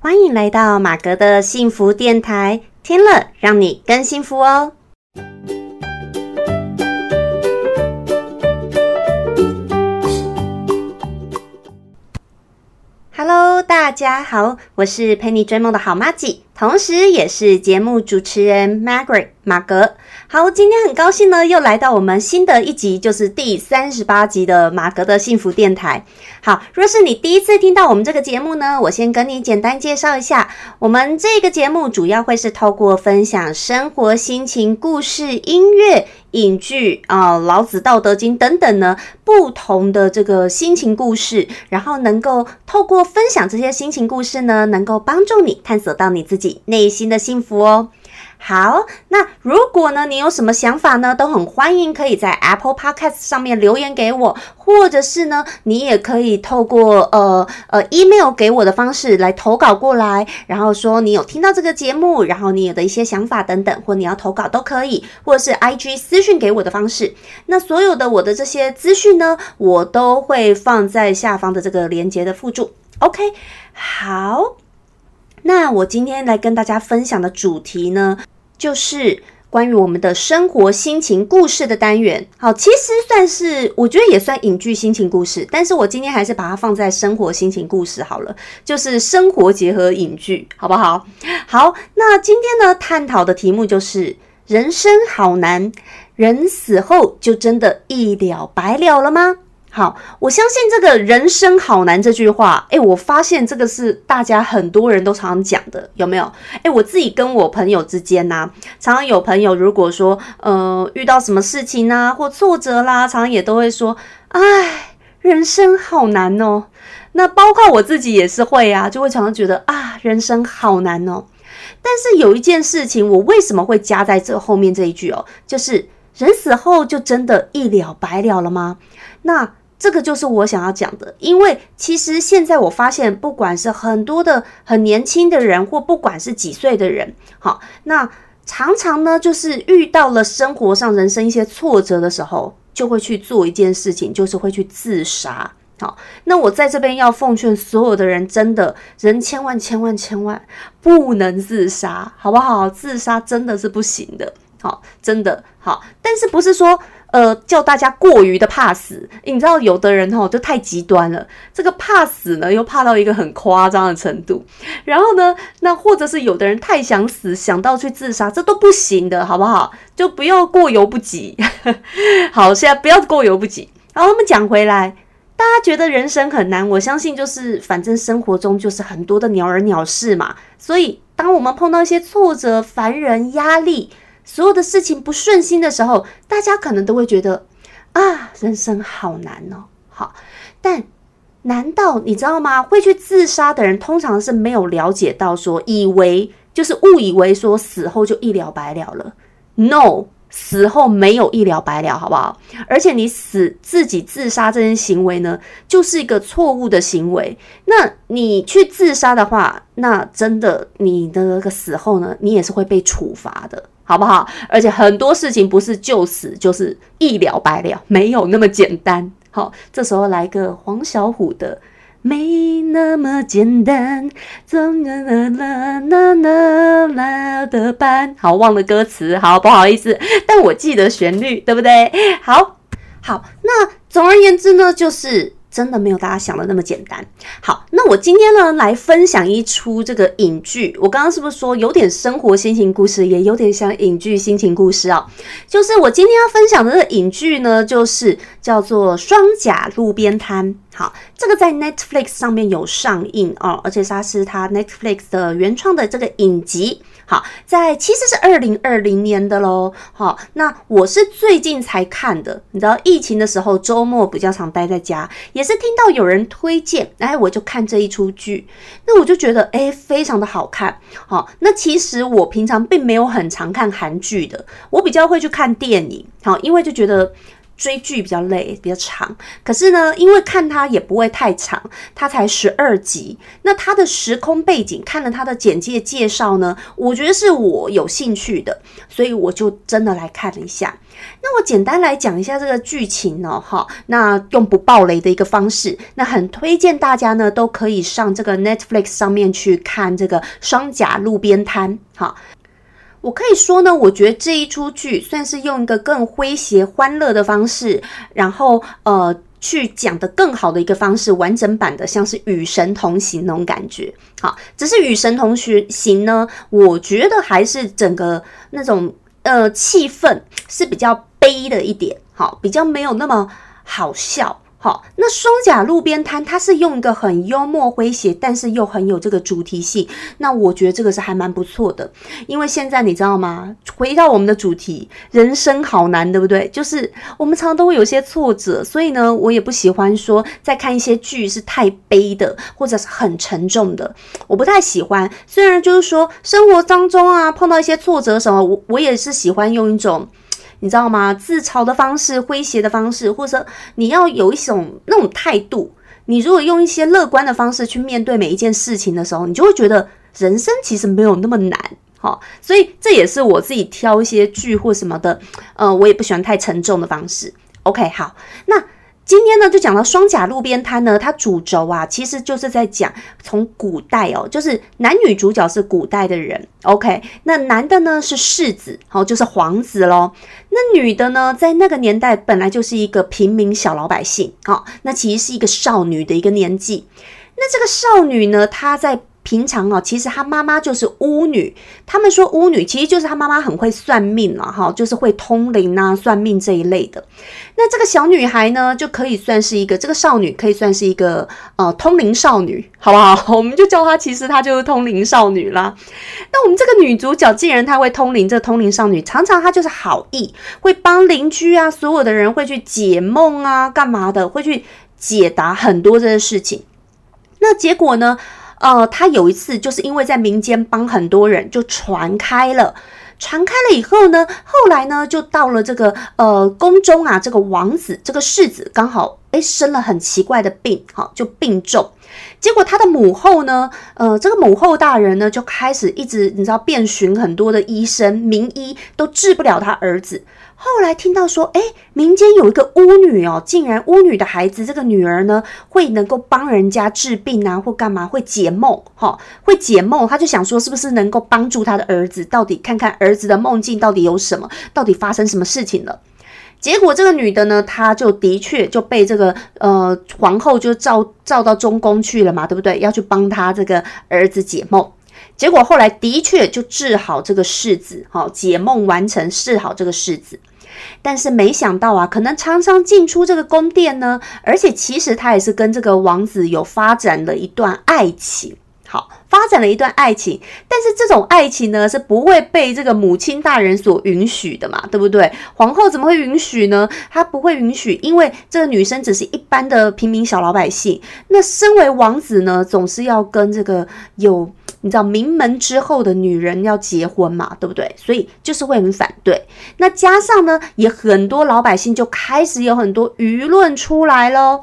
欢迎来到马格的幸福电台，听了让你更幸福哦。Hello，大家好，我是陪你追梦的好妈吉，同时也是节目主持人 Margaret 马格。好，今天很高兴呢，又来到我们新的一集，就是第三十八集的马格的幸福电台。好，若是你第一次听到我们这个节目呢，我先跟你简单介绍一下，我们这个节目主要会是透过分享生活心情、故事、音乐、影剧啊、老子、道德经等等呢，不同的这个心情故事，然后能够透过分享这些心情故事呢，能够帮助你探索到你自己内心的幸福哦。好，那如果呢，你有什么想法呢，都很欢迎可以在 Apple Podcast 上面留言给我，或者是呢，你也可以透过呃呃 email 给我的方式来投稿过来，然后说你有听到这个节目，然后你有的一些想法等等，或你要投稿都可以，或者是 IG 私讯给我的方式。那所有的我的这些资讯呢，我都会放在下方的这个连接的附注。OK，好。那我今天来跟大家分享的主题呢，就是关于我们的生活心情故事的单元。好，其实算是我觉得也算影剧心情故事，但是我今天还是把它放在生活心情故事好了，就是生活结合影剧，好不好？好，那今天呢，探讨的题目就是人生好难，人死后就真的一了百了了吗？好，我相信这个人生好难这句话，诶，我发现这个是大家很多人都常常讲的，有没有？诶，我自己跟我朋友之间呢，常常有朋友如果说，呃，遇到什么事情啊，或挫折啦，常常也都会说，唉，人生好难哦。那包括我自己也是会啊，就会常常觉得啊，人生好难哦。但是有一件事情，我为什么会加在这后面这一句哦？就是人死后就真的一了百了了吗？那这个就是我想要讲的，因为其实现在我发现，不管是很多的很年轻的人，或不管是几岁的人，好，那常常呢，就是遇到了生活上人生一些挫折的时候，就会去做一件事情，就是会去自杀。好，那我在这边要奉劝所有的人，真的人千万千万千万不能自杀，好不好？自杀真的是不行的，好，真的好，但是不是说。呃，叫大家过于的怕死，你知道有的人吼就太极端了，这个怕死呢又怕到一个很夸张的程度，然后呢，那或者是有的人太想死，想到去自杀，这都不行的，好不好？就不要过犹不及。好，现在不要过犹不及。然后我们讲回来，大家觉得人生很难，我相信就是反正生活中就是很多的鸟儿鸟事嘛，所以当我们碰到一些挫折、烦人、压力。所有的事情不顺心的时候，大家可能都会觉得啊，人生好难哦。好，但难道你知道吗？会去自杀的人，通常是没有了解到说，以为就是误以为说死后就一了百了了。No，死后没有一了百了，好不好？而且你死自己自杀这件行为呢，就是一个错误的行为。那你去自杀的话，那真的你的那个死后呢，你也是会被处罚的。好不好？而且很多事情不是就死就是一了百了，没有那么简单。好，这时候来个黄小琥的《没那么简单》，怎啦啦啦啦啦的班。好，忘了歌词，好不好意思？但我记得旋律，对不对？好好，那总而言之呢，就是。真的没有大家想的那么简单。好，那我今天呢来分享一出这个影剧。我刚刚是不是说有点生活心情故事，也有点像影剧心情故事啊？就是我今天要分享的这个影剧呢，就是叫做《双甲路边摊》。好，这个在 Netflix 上面有上映哦，而且它是它 Netflix 的原创的这个影集。好，在其实是二零二零年的喽。好，那我是最近才看的。你知道疫情的时候，周末比较常待在家，也是听到有人推荐，哎，我就看这一出剧。那我就觉得，哎，非常的好看。好，那其实我平常并没有很常看韩剧的，我比较会去看电影。好，因为就觉得。追剧比较累，比较长。可是呢，因为看它也不会太长，它才十二集。那它的时空背景，看了它的简介介绍呢，我觉得是我有兴趣的，所以我就真的来看了一下。那我简单来讲一下这个剧情呢，哈，那用不爆雷的一个方式，那很推荐大家呢都可以上这个 Netflix 上面去看这个《双甲路边摊》。哈，我可以说呢，我觉得这一出剧算是用一个更诙谐、欢乐的方式，然后呃去讲的更好的一个方式，完整版的像是《与神同行》那种感觉。好，只是《与神同行》呢，我觉得还是整个那种。呃，气氛是比较悲的一点，好，比较没有那么好笑。好，那双甲路边摊，它是用一个很幽默诙谐，但是又很有这个主题性。那我觉得这个是还蛮不错的，因为现在你知道吗？回到我们的主题，人生好难，对不对？就是我们常常都会有些挫折，所以呢，我也不喜欢说在看一些剧是太悲的，或者是很沉重的，我不太喜欢。虽然就是说生活当中啊，碰到一些挫折什么，我我也是喜欢用一种。你知道吗？自嘲的方式、诙谐的方式，或者说你要有一种那种态度。你如果用一些乐观的方式去面对每一件事情的时候，你就会觉得人生其实没有那么难。好，所以这也是我自己挑一些剧或什么的，呃，我也不喜欢太沉重的方式。OK，好，那。今天呢，就讲到双甲路边摊呢，它主轴啊，其实就是在讲从古代哦，就是男女主角是古代的人，OK，那男的呢是世子，好，就是皇子喽。那女的呢，在那个年代本来就是一个平民小老百姓，好，那其实是一个少女的一个年纪。那这个少女呢，她在。平常哦，其实他妈妈就是巫女。他们说巫女其实就是他妈妈很会算命了哈，就是会通灵啊、算命这一类的。那这个小女孩呢，就可以算是一个这个少女，可以算是一个呃通灵少女，好不好？我们就叫她，其实她就是通灵少女啦。那我们这个女主角既然她会通灵，这个通灵少女常常她就是好意，会帮邻居啊，所有的人会去解梦啊，干嘛的？会去解答很多这些事情。那结果呢？呃，他有一次就是因为在民间帮很多人，就传开了。传开了以后呢，后来呢，就到了这个呃宫中啊，这个王子，这个世子刚好诶生了很奇怪的病，哈，就病重。结果他的母后呢，呃，这个母后大人呢，就开始一直你知道遍寻很多的医生名医，都治不了他儿子。后来听到说，哎，民间有一个巫女哦，竟然巫女的孩子，这个女儿呢，会能够帮人家治病啊，或干嘛，会解梦，哈，会解梦。他就想说，是不是能够帮助他的儿子，到底看看儿子的梦境到底有什么，到底发生什么事情了？结果这个女的呢，她就的确就被这个呃皇后就召召到中宫去了嘛，对不对？要去帮他这个儿子解梦。结果后来的确就治好这个世子，好解梦完成，治好这个世子。但是没想到啊，可能常常进出这个宫殿呢，而且其实他也是跟这个王子有发展了一段爱情，好发展了一段爱情。但是这种爱情呢，是不会被这个母亲大人所允许的嘛，对不对？皇后怎么会允许呢？她不会允许，因为这个女生只是一般的平民小老百姓。那身为王子呢，总是要跟这个有。你知道名门之后的女人要结婚嘛，对不对？所以就是会很反对。那加上呢，也很多老百姓就开始有很多舆论出来喽。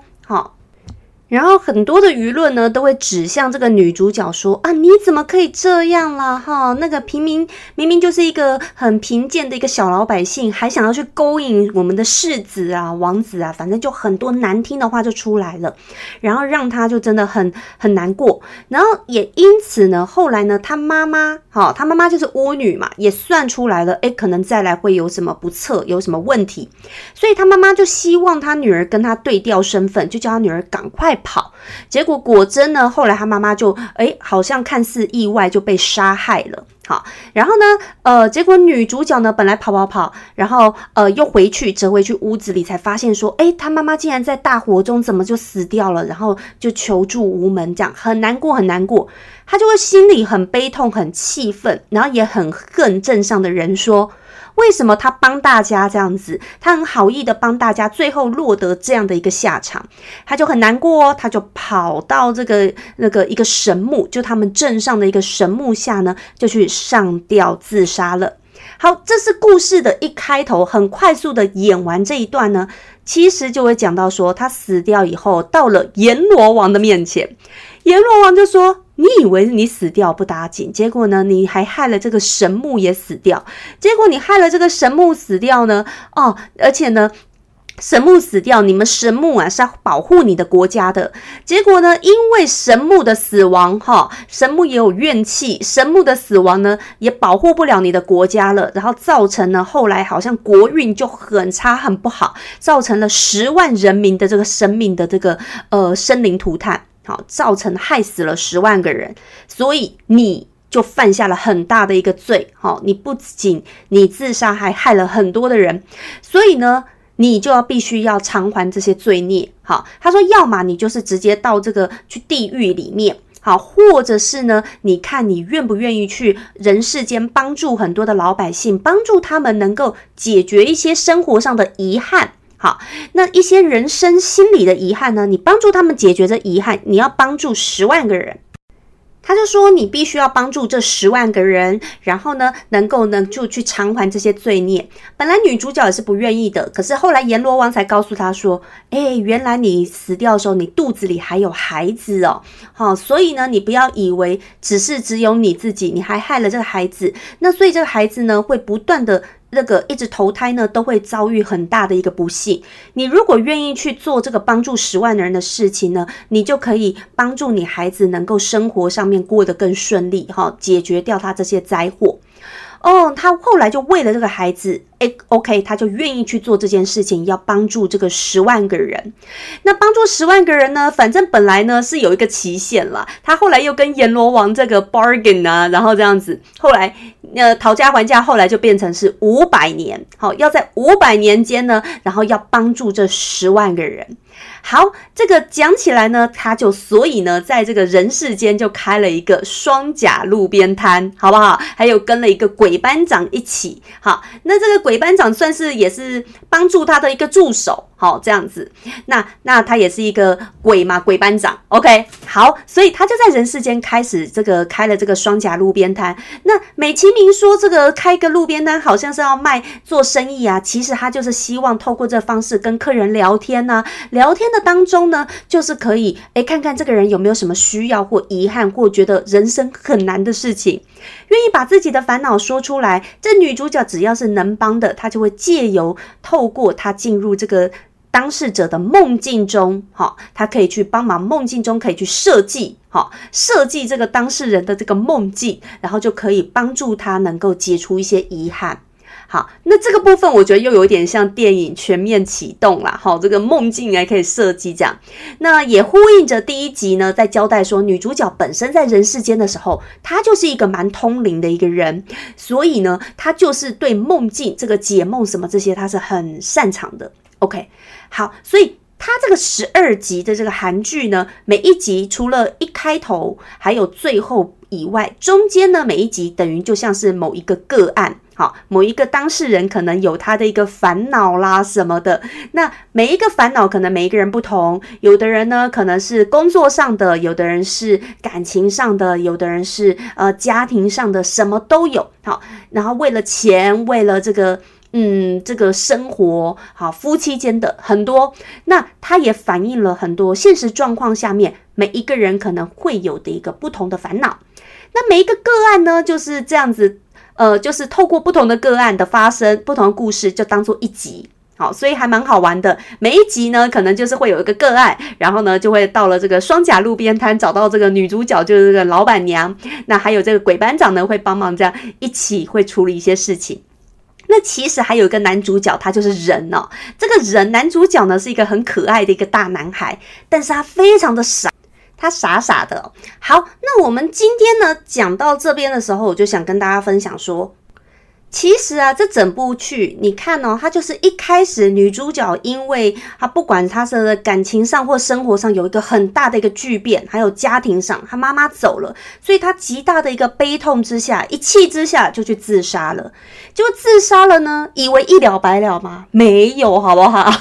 然后很多的舆论呢，都会指向这个女主角说啊，你怎么可以这样啦？哈，那个平民明明就是一个很贫贱的一个小老百姓，还想要去勾引我们的世子啊、王子啊，反正就很多难听的话就出来了，然后让他就真的很很难过。然后也因此呢，后来呢，他妈妈，哈，他妈妈就是巫女嘛，也算出来了，诶，可能再来会有什么不测，有什么问题，所以他妈妈就希望他女儿跟他对调身份，就叫他女儿赶快。跑，结果果真呢，后来他妈妈就哎，好像看似意外就被杀害了。好，然后呢，呃，结果女主角呢，本来跑跑跑，然后呃，又回去折回去屋子里，才发现说，哎，他妈妈竟然在大火中怎么就死掉了？然后就求助无门，这样很难过，很难过。他就会心里很悲痛，很气愤，然后也很恨镇上的人，说。为什么他帮大家这样子？他很好意的帮大家，最后落得这样的一个下场，他就很难过哦。他就跑到这个那个一个神木，就他们镇上的一个神木下呢，就去上吊自杀了。好，这是故事的一开头，很快速的演完这一段呢，其实就会讲到说，他死掉以后，到了阎罗王的面前，阎罗王就说：“你以为你死掉不打紧，结果呢，你还害了这个神木也死掉，结果你害了这个神木死掉呢，哦，而且呢。”神木死掉，你们神木啊是要保护你的国家的。结果呢，因为神木的死亡，哈，神木也有怨气，神木的死亡呢也保护不了你的国家了，然后造成呢后来好像国运就很差很不好，造成了十万人民的这个生命的这个呃生灵涂炭，好，造成害死了十万个人，所以你就犯下了很大的一个罪，好，你不仅你自杀，还害了很多的人，所以呢。你就要必须要偿还这些罪孽，好，他说，要么你就是直接到这个去地狱里面，好，或者是呢，你看你愿不愿意去人世间帮助很多的老百姓，帮助他们能够解决一些生活上的遗憾，好，那一些人生心理的遗憾呢，你帮助他们解决这遗憾，你要帮助十万个人。他就说：“你必须要帮助这十万个人，然后呢，能够呢就去偿还这些罪孽。本来女主角也是不愿意的，可是后来阎罗王才告诉她说：‘哎，原来你死掉的时候，你肚子里还有孩子哦，好，所以呢，你不要以为只是只有你自己，你还害了这个孩子。那所以这个孩子呢，会不断的。’”这个一直投胎呢，都会遭遇很大的一个不幸。你如果愿意去做这个帮助十万人的事情呢，你就可以帮助你孩子能够生活上面过得更顺利，哈，解决掉他这些灾祸。哦，他后来就为了这个孩子，哎，OK，他就愿意去做这件事情，要帮助这个十万个人。那帮助十万个人呢，反正本来呢是有一个期限了。他后来又跟阎罗王这个 bargain 啊，然后这样子，后来呃讨价还价，后来就变成是五百年。好，要在五百年间呢，然后要帮助这十万个人。好，这个讲起来呢，他就所以呢，在这个人世间就开了一个双甲路边摊，好不好？还有跟了一个鬼班长一起，好，那这个鬼班长算是也是帮助他的一个助手。好，这样子，那那他也是一个鬼嘛，鬼班长，OK，好，所以他就在人世间开始这个开了这个双甲路边摊。那美其名说这个开个路边摊，好像是要卖做生意啊，其实他就是希望透过这方式跟客人聊天呐，聊聊天的当中呢，就是可以诶看看这个人有没有什么需要或遗憾或觉得人生很难的事情，愿意把自己的烦恼说出来。这女主角只要是能帮的，她就会借由透过她进入这个。当事者的梦境中，哈，他可以去帮忙梦境中可以去设计，哈，设计这个当事人的这个梦境，然后就可以帮助他能够解除一些遗憾。好，那这个部分我觉得又有点像电影全面启动啦，好，这个梦境还可以设计这样，那也呼应着第一集呢，在交代说女主角本身在人世间的时候，她就是一个蛮通灵的一个人，所以呢，她就是对梦境这个解梦什么这些，她是很擅长的。OK。好，所以它这个十二集的这个韩剧呢，每一集除了一开头还有最后以外，中间呢每一集等于就像是某一个个案，好，某一个当事人可能有他的一个烦恼啦什么的。那每一个烦恼可能每一个人不同，有的人呢可能是工作上的，有的人是感情上的，有的人是呃家庭上的，什么都有。好，然后为了钱，为了这个。嗯，这个生活好，夫妻间的很多，那它也反映了很多现实状况下面每一个人可能会有的一个不同的烦恼。那每一个个案呢，就是这样子，呃，就是透过不同的个案的发生，不同的故事就当做一集，好，所以还蛮好玩的。每一集呢，可能就是会有一个个案，然后呢，就会到了这个双甲路边摊，找到这个女主角，就是这个老板娘，那还有这个鬼班长呢，会帮忙这样一起会处理一些事情。那其实还有一个男主角，他就是人哦。这个人男主角呢是一个很可爱的一个大男孩，但是他非常的傻，他傻傻的。好，那我们今天呢讲到这边的时候，我就想跟大家分享说。其实啊，这整部剧你看哦，它就是一开始女主角，因为她不管她的感情上或生活上有一个很大的一个巨变，还有家庭上，她妈妈走了，所以她极大的一个悲痛之下，一气之下就去自杀了。就自杀了呢，以为一了百了吗？没有，好不好？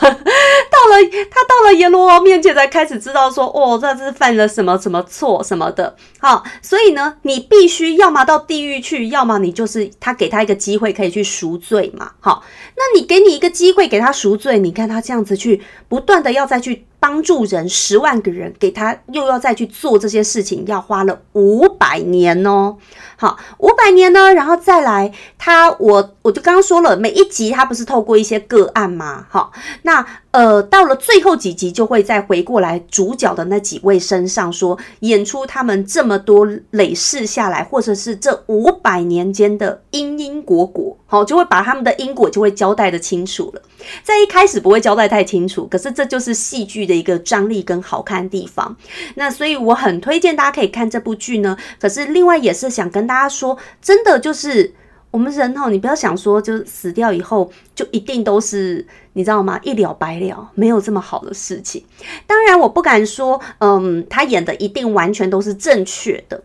到了他到了阎罗王面前，才开始知道说，哦，这是犯了什么什么错什么的。好，所以呢，你必须要么到地狱去，要么你就是他给他一个机会可以去赎罪嘛。好，那你给你一个机会给他赎罪，你看他这样子去不断的要再去。帮助人十万个人，给他又要再去做这些事情，要花了五百年哦。好，五百年呢，然后再来他，我我就刚刚说了，每一集他不是透过一些个案吗？好，那呃，到了最后几集就会再回过来主角的那几位身上，说演出他们这么多累世下来，或者是这五百年间的因因果果，好，就会把他们的因果就会交代的清楚了。在一开始不会交代太清楚，可是这就是戏剧的。一个张力跟好看地方，那所以我很推荐大家可以看这部剧呢。可是另外也是想跟大大家说，真的就是我们人哦，你不要想说就死掉以后就一定都是你知道吗？一了百了，没有这么好的事情。当然我不敢说，嗯，他演的一定完全都是正确的。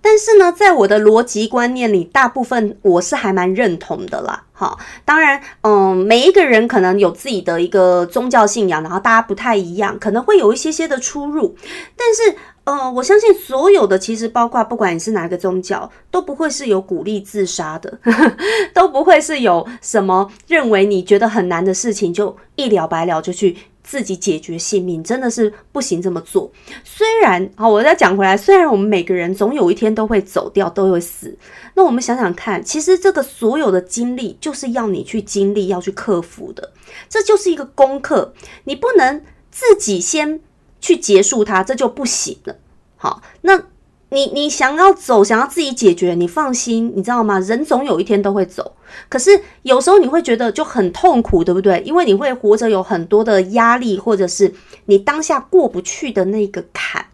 但是呢，在我的逻辑观念里，大部分我是还蛮认同的啦。哈，当然，嗯，每一个人可能有自己的一个宗教信仰，然后大家不太一样，可能会有一些些的出入。但是，呃，我相信所有的，其实包括不管你是哪个宗教，都不会是有鼓励自杀的，都不会是有什么认为你觉得很难的事情就一了百了就去。自己解决性命真的是不行这么做。虽然好，我再讲回来，虽然我们每个人总有一天都会走掉，都会死。那我们想想看，其实这个所有的经历就是要你去经历，要去克服的。这就是一个功课，你不能自己先去结束它，这就不行了。好，那。你你想要走，想要自己解决，你放心，你知道吗？人总有一天都会走，可是有时候你会觉得就很痛苦，对不对？因为你会活着有很多的压力，或者是你当下过不去的那个坎。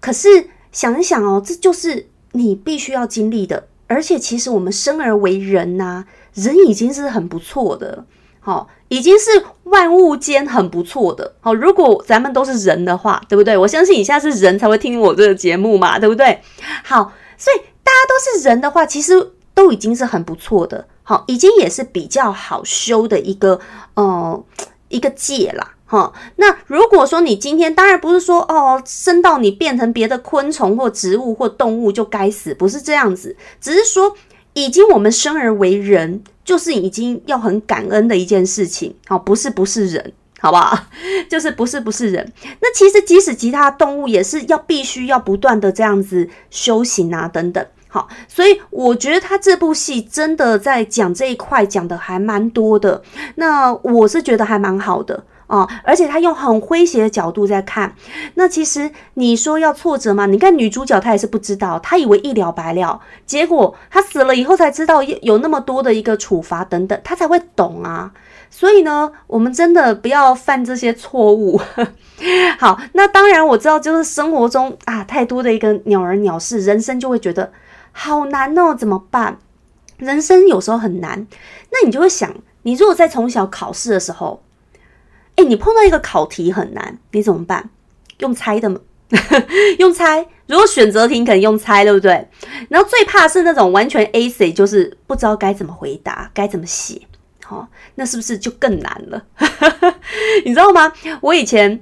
可是想一想哦，这就是你必须要经历的。而且其实我们生而为人呐，人已经是很不错的。好，已经是万物间很不错的。好，如果咱们都是人的话，对不对？我相信你现在是人才会听我这个节目嘛，对不对？好，所以大家都是人的话，其实都已经是很不错的。好，已经也是比较好修的一个呃一个界啦。哈，那如果说你今天当然不是说哦，生到你变成别的昆虫或植物或动物就该死，不是这样子，只是说已经我们生而为人。就是已经要很感恩的一件事情，好，不是不是人，好不好？就是不是不是人。那其实即使其他动物也是要必须要不断的这样子修行啊，等等。好，所以我觉得他这部戏真的在讲这一块讲的还蛮多的。那我是觉得还蛮好的。哦，而且他用很诙谐的角度在看，那其实你说要挫折吗？你看女主角她也是不知道，她以为一了百了，结果她死了以后才知道有那么多的一个处罚等等，她才会懂啊。所以呢，我们真的不要犯这些错误。好，那当然我知道，就是生活中啊太多的一个鸟儿鸟事，人生就会觉得好难哦，怎么办？人生有时候很难，那你就会想，你如果在从小考试的时候。哎，你碰到一个考题很难，你怎么办？用猜的吗？用猜。如果选择题可能用猜，对不对？然后最怕是那种完全 A C，就是不知道该怎么回答，该怎么写。好，那是不是就更难了？你知道吗？我以前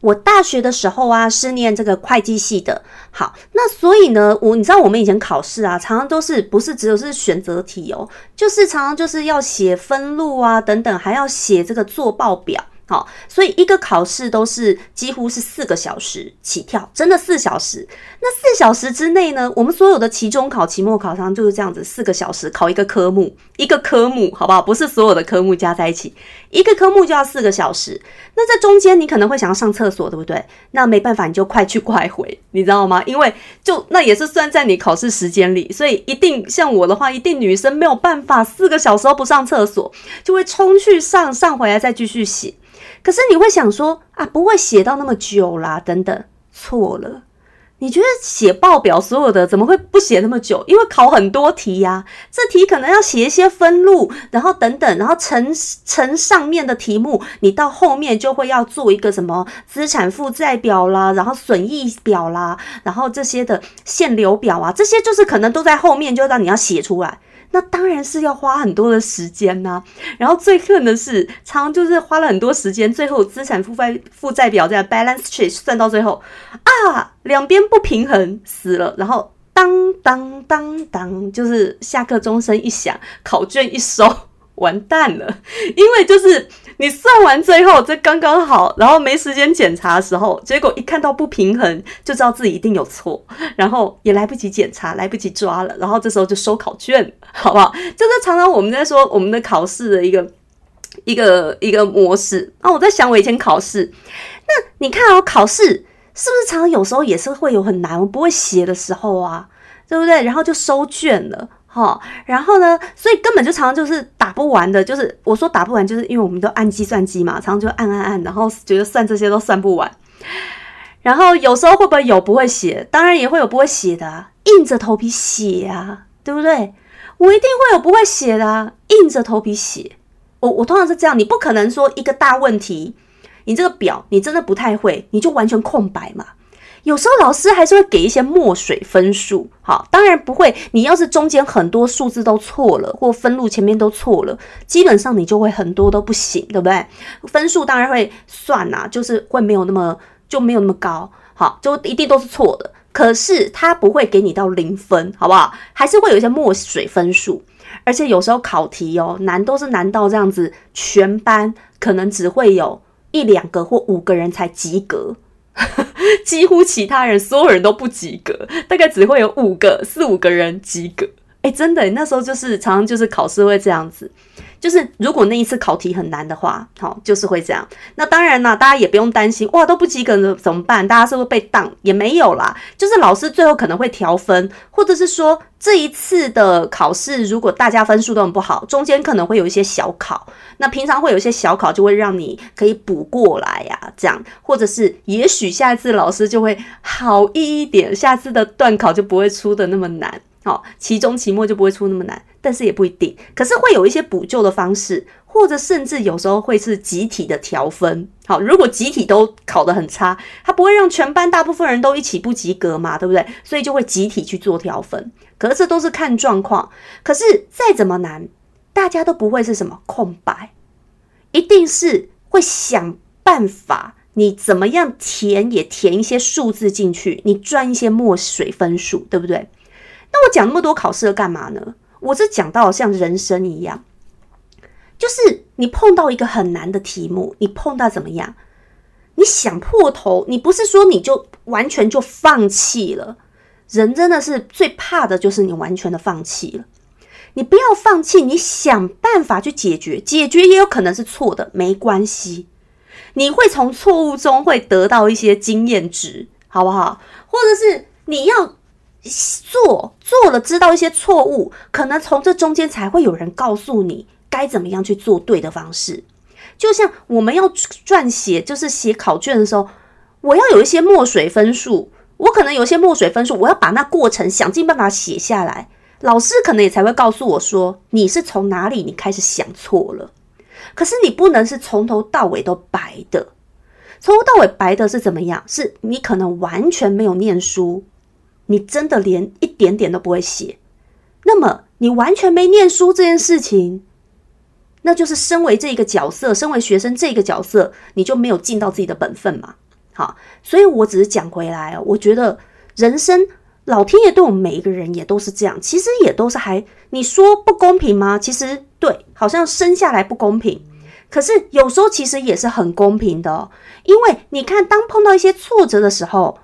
我大学的时候啊，是念这个会计系的。好，那所以呢，我你知道我们以前考试啊，常常都是不是只有是选择题哦，就是常常就是要写分录啊等等，还要写这个做报表。好，所以一个考试都是几乎是四个小时起跳，真的四小时。那四小时之内呢，我们所有的期中考、期末考上就是这样子，四个小时考一个科目，一个科目，好不好？不是所有的科目加在一起，一个科目就要四个小时。那在中间你可能会想要上厕所，对不对？那没办法，你就快去快回，你知道吗？因为就那也是算在你考试时间里，所以一定像我的话，一定女生没有办法四个小时都不上厕所，就会冲去上，上回来再继续写。可是你会想说啊，不会写到那么久啦，等等，错了。你觉得写报表所有的怎么会不写那么久？因为考很多题呀，这题可能要写一些分录，然后等等，然后乘乘上面的题目，你到后面就会要做一个什么资产负债表啦，然后损益表啦，然后这些的限流表啊，这些就是可能都在后面，就让你要写出来。那当然是要花很多的时间呐。然后最恨的是，常常就是花了很多时间，最后资产负债负债表这样 balance sheet 算到最后啊，两边不平衡死了，然后当当当当，就是下课钟声一响，考卷一收。完蛋了，因为就是你算完最后这刚刚好，然后没时间检查的时候，结果一看到不平衡，就知道自己一定有错，然后也来不及检查，来不及抓了，然后这时候就收考卷，好不好？就是常常我们在说我们的考试的一个一个一个模式。那我在想，我以前考试，那你看哦，考试是不是常常有时候也是会有很难，我不会写的时候啊，对不对？然后就收卷了。哦，然后呢？所以根本就常常就是打不完的，就是我说打不完，就是因为我们都按计算机嘛，常常就按按按，然后觉得算这些都算不完。然后有时候会不会有不会写？当然也会有不会写的，硬着头皮写啊，对不对？我一定会有不会写的，硬着头皮写。我我通常是这样，你不可能说一个大问题，你这个表你真的不太会，你就完全空白嘛。有时候老师还是会给一些墨水分数，好，当然不会。你要是中间很多数字都错了，或分录前面都错了，基本上你就会很多都不行，对不对？分数当然会算呐，就是会没有那么就没有那么高，好，就一定都是错的。可是他不会给你到零分，好不好？还是会有一些墨水分数，而且有时候考题哦难都是难到这样子，全班可能只会有一两个或五个人才及格。几乎其他人所有人都不及格，大概只会有五个四五个人及格。哎，真的，那时候就是常常就是考试会这样子。就是如果那一次考题很难的话，好，就是会这样。那当然啦，大家也不用担心，哇，都不及格了怎么办？大家是不是被当？也没有啦，就是老师最后可能会调分，或者是说这一次的考试，如果大家分数都很不好，中间可能会有一些小考。那平常会有一些小考，就会让你可以补过来呀，这样，或者是也许下一次老师就会好一点，下次的段考就不会出的那么难。好，期中、期末就不会出那么难，但是也不一定。可是会有一些补救的方式，或者甚至有时候会是集体的调分。好，如果集体都考得很差，他不会让全班大部分人都一起不及格嘛，对不对？所以就会集体去做调分。可是这都是看状况。可是再怎么难，大家都不会是什么空白，一定是会想办法，你怎么样填也填一些数字进去，你赚一些墨水分数，对不对？那我讲那么多考试要干嘛呢？我是讲到像人生一样，就是你碰到一个很难的题目，你碰到怎么样？你想破头，你不是说你就完全就放弃了？人真的是最怕的就是你完全的放弃了。你不要放弃，你想办法去解决，解决也有可能是错的，没关系，你会从错误中会得到一些经验值，好不好？或者是你要。做做了，知道一些错误，可能从这中间才会有人告诉你该怎么样去做对的方式。就像我们要撰写，就是写考卷的时候，我要有一些墨水分数，我可能有一些墨水分数，我要把那过程想尽办法写下来，老师可能也才会告诉我说你是从哪里你开始想错了。可是你不能是从头到尾都白的，从头到尾白的是怎么样？是你可能完全没有念书。你真的连一点点都不会写，那么你完全没念书这件事情，那就是身为这个角色，身为学生这个角色，你就没有尽到自己的本分嘛？好，所以我只是讲回来，我觉得人生老天爷对我们每一个人也都是这样，其实也都是还你说不公平吗？其实对，好像生下来不公平，可是有时候其实也是很公平的，因为你看，当碰到一些挫折的时候。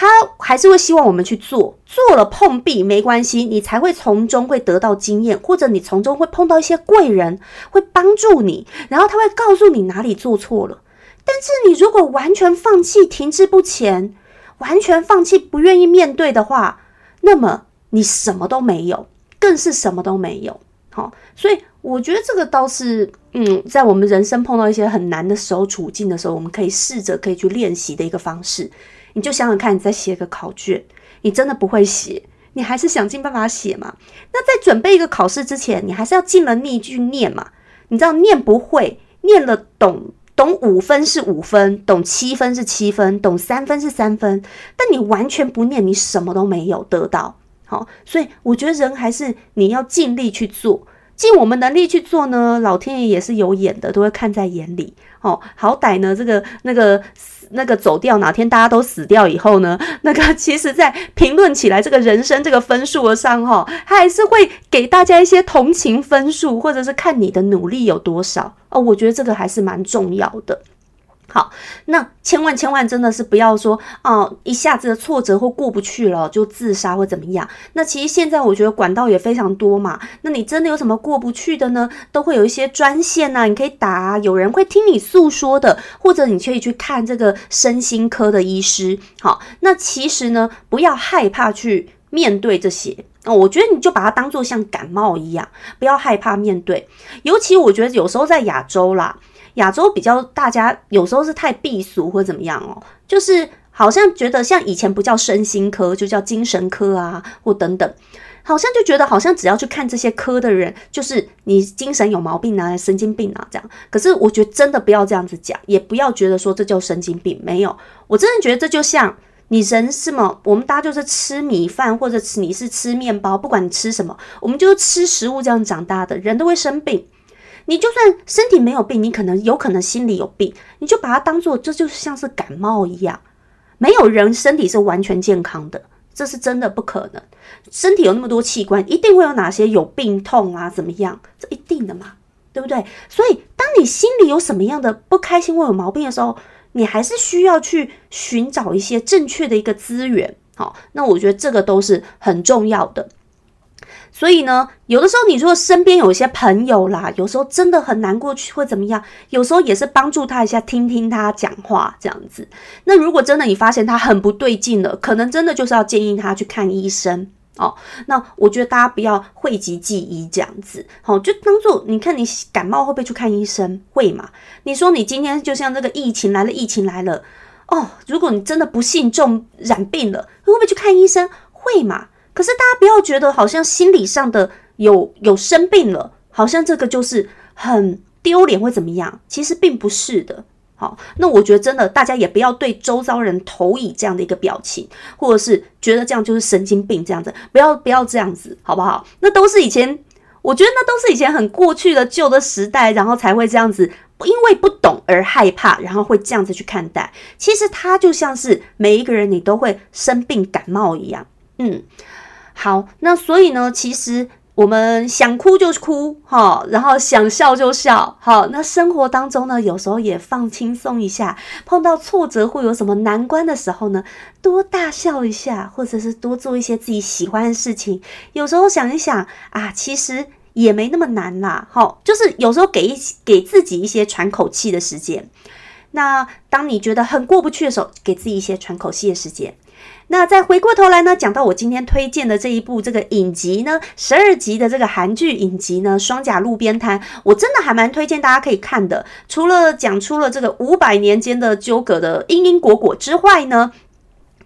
他还是会希望我们去做，做了碰壁没关系，你才会从中会得到经验，或者你从中会碰到一些贵人，会帮助你，然后他会告诉你哪里做错了。但是你如果完全放弃、停滞不前，完全放弃、不愿意面对的话，那么你什么都没有，更是什么都没有。好，所以我觉得这个倒是，嗯，在我们人生碰到一些很难的时候、处境的时候，我们可以试着可以去练习的一个方式。你就想想看，你在写个考卷，你真的不会写，你还是想尽办法写嘛？那在准备一个考试之前，你还是要尽了力去念嘛？你知道念不会，念了懂懂五分是五分，懂七分是七分，懂三分是三分，但你完全不念，你什么都没有得到。好，所以我觉得人还是你要尽力去做，尽我们能力去做呢。老天爷也是有眼的，都会看在眼里。哦，好歹呢，这个那个那个走掉，哪天大家都死掉以后呢，那个 其实在评论起来这个人生这个分数上，哈，他还是会给大家一些同情分数，或者是看你的努力有多少哦。我觉得这个还是蛮重要的。好，那千万千万真的是不要说哦，一下子的挫折或过不去了就自杀或怎么样。那其实现在我觉得管道也非常多嘛。那你真的有什么过不去的呢？都会有一些专线呐，你可以打，有人会听你诉说的，或者你可以去看这个身心科的医师。好，那其实呢，不要害怕去面对这些。哦，我觉得你就把它当做像感冒一样，不要害怕面对。尤其我觉得有时候在亚洲啦。亚洲比较，大家有时候是太避俗或怎么样哦，就是好像觉得像以前不叫身心科，就叫精神科啊，或等等，好像就觉得好像只要去看这些科的人，就是你精神有毛病啊，神经病啊这样。可是我觉得真的不要这样子讲，也不要觉得说这叫神经病，没有，我真的觉得这就像你人是吗？我们大家就是吃米饭或者吃你是吃面包，不管你吃什么，我们就是吃食物这样长大的，人都会生病。你就算身体没有病，你可能有可能心里有病，你就把它当做这就是像是感冒一样。没有人身体是完全健康的，这是真的不可能。身体有那么多器官，一定会有哪些有病痛啊？怎么样？这一定的嘛，对不对？所以，当你心里有什么样的不开心或有毛病的时候，你还是需要去寻找一些正确的一个资源。好，那我觉得这个都是很重要的。所以呢，有的时候你如果身边有一些朋友啦，有时候真的很难过去会怎么样？有时候也是帮助他一下，听听他讲话这样子。那如果真的你发现他很不对劲了，可能真的就是要建议他去看医生哦。那我觉得大家不要讳疾忌医这样子，好，就当做你看你感冒会不会去看医生？会嘛？你说你今天就像这个疫情来了，疫情来了哦，如果你真的不幸中染病了，会不会去看医生？会嘛？可是大家不要觉得好像心理上的有有生病了，好像这个就是很丢脸或怎么样，其实并不是的。好，那我觉得真的大家也不要对周遭人投以这样的一个表情，或者是觉得这样就是神经病这样子，不要不要这样子，好不好？那都是以前，我觉得那都是以前很过去的旧的时代，然后才会这样子，因为不懂而害怕，然后会这样子去看待。其实他就像是每一个人你都会生病感冒一样，嗯。好，那所以呢，其实我们想哭就哭，哈，然后想笑就笑，好，那生活当中呢，有时候也放轻松一下，碰到挫折或有什么难关的时候呢，多大笑一下，或者是多做一些自己喜欢的事情。有时候想一想啊，其实也没那么难啦，好，就是有时候给一给自己一些喘口气的时间。那当你觉得很过不去的时候，给自己一些喘口气的时间。那再回过头来呢，讲到我今天推荐的这一部这个影集呢，十二集的这个韩剧影集呢，《双甲路边摊》，我真的还蛮推荐大家可以看的。除了讲出了这个五百年间的纠葛的因因果果之外呢，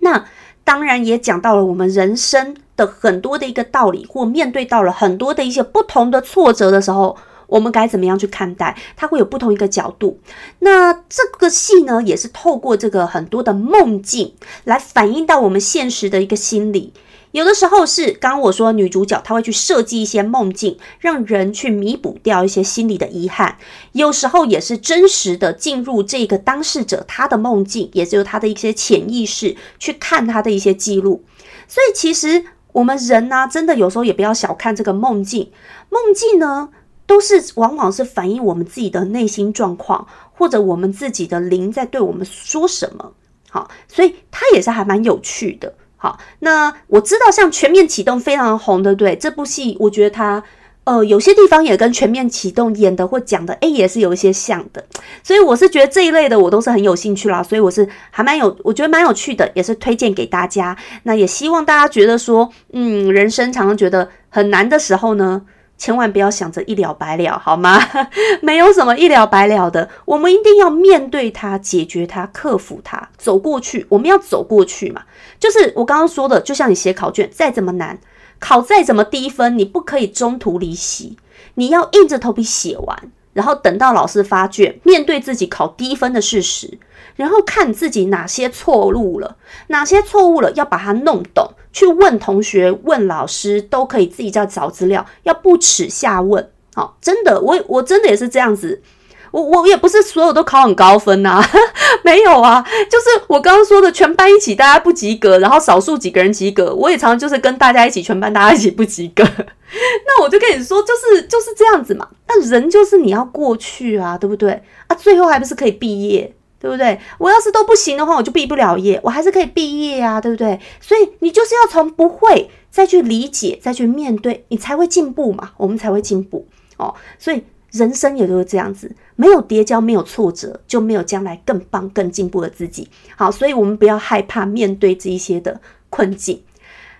那当然也讲到了我们人生的很多的一个道理，或面对到了很多的一些不同的挫折的时候。我们该怎么样去看待？它会有不同一个角度。那这个戏呢，也是透过这个很多的梦境来反映到我们现实的一个心理。有的时候是刚刚我说女主角她会去设计一些梦境，让人去弥补掉一些心理的遗憾。有时候也是真实的进入这个当事者他的梦境，也就是他的一些潜意识去看他的一些记录。所以其实我们人呢，真的有时候也不要小看这个梦境。梦境呢。都是往往是反映我们自己的内心状况，或者我们自己的灵在对我们说什么。好，所以它也是还蛮有趣的。好，那我知道像《全面启动》非常红，对不对？这部戏我觉得它呃有些地方也跟《全面启动》演的或讲的，诶，也是有一些像的。所以我是觉得这一类的我都是很有兴趣啦，所以我是还蛮有，我觉得蛮有趣的，也是推荐给大家。那也希望大家觉得说，嗯，人生常常觉得很难的时候呢。千万不要想着一了百了，好吗？没有什么一了百了的，我们一定要面对它，解决它，克服它，走过去。我们要走过去嘛？就是我刚刚说的，就像你写考卷，再怎么难，考再怎么低分，你不可以中途离席，你要硬着头皮写完。然后等到老师发卷，面对自己考低分的事实，然后看自己哪些错误了，哪些错误了，要把它弄懂，去问同学、问老师，都可以自己在找资料，要不耻下问。好，真的，我我真的也是这样子。我我也不是所有都考很高分呐，没有啊，就是我刚刚说的，全班一起大家不及格，然后少数几个人及格，我也常常就是跟大家一起，全班大家一起不及格。那我就跟你说，就是就是这样子嘛。那人就是你要过去啊，对不对？啊，最后还不是可以毕业，对不对？我要是都不行的话，我就毕不了业，我还是可以毕业啊，对不对？所以你就是要从不会再去理解，再去面对，你才会进步嘛，我们才会进步哦。所以。人生也就是这样子，没有跌跤，没有挫折，就没有将来更棒、更进步的自己。好，所以我们不要害怕面对这一些的困境。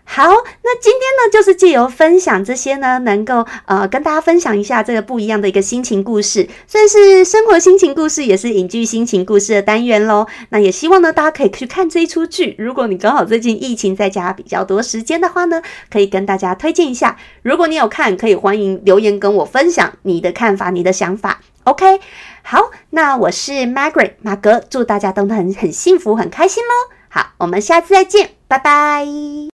好，那今天呢，就是借由分享这些呢，能够呃跟大家分享一下这个不一样的一个心情故事，算是生活心情故事，也是影剧心情故事的单元喽。那也希望呢，大家可以去看这一出剧。如果你刚好最近疫情在家比较多时间的话呢，可以跟大家推荐一下。如果你有看，可以欢迎留言跟我分享你的看法、你的想法。OK，好，那我是 Margaret 马格，祝大家都很很幸福、很开心喽。好，我们下次再见，拜拜。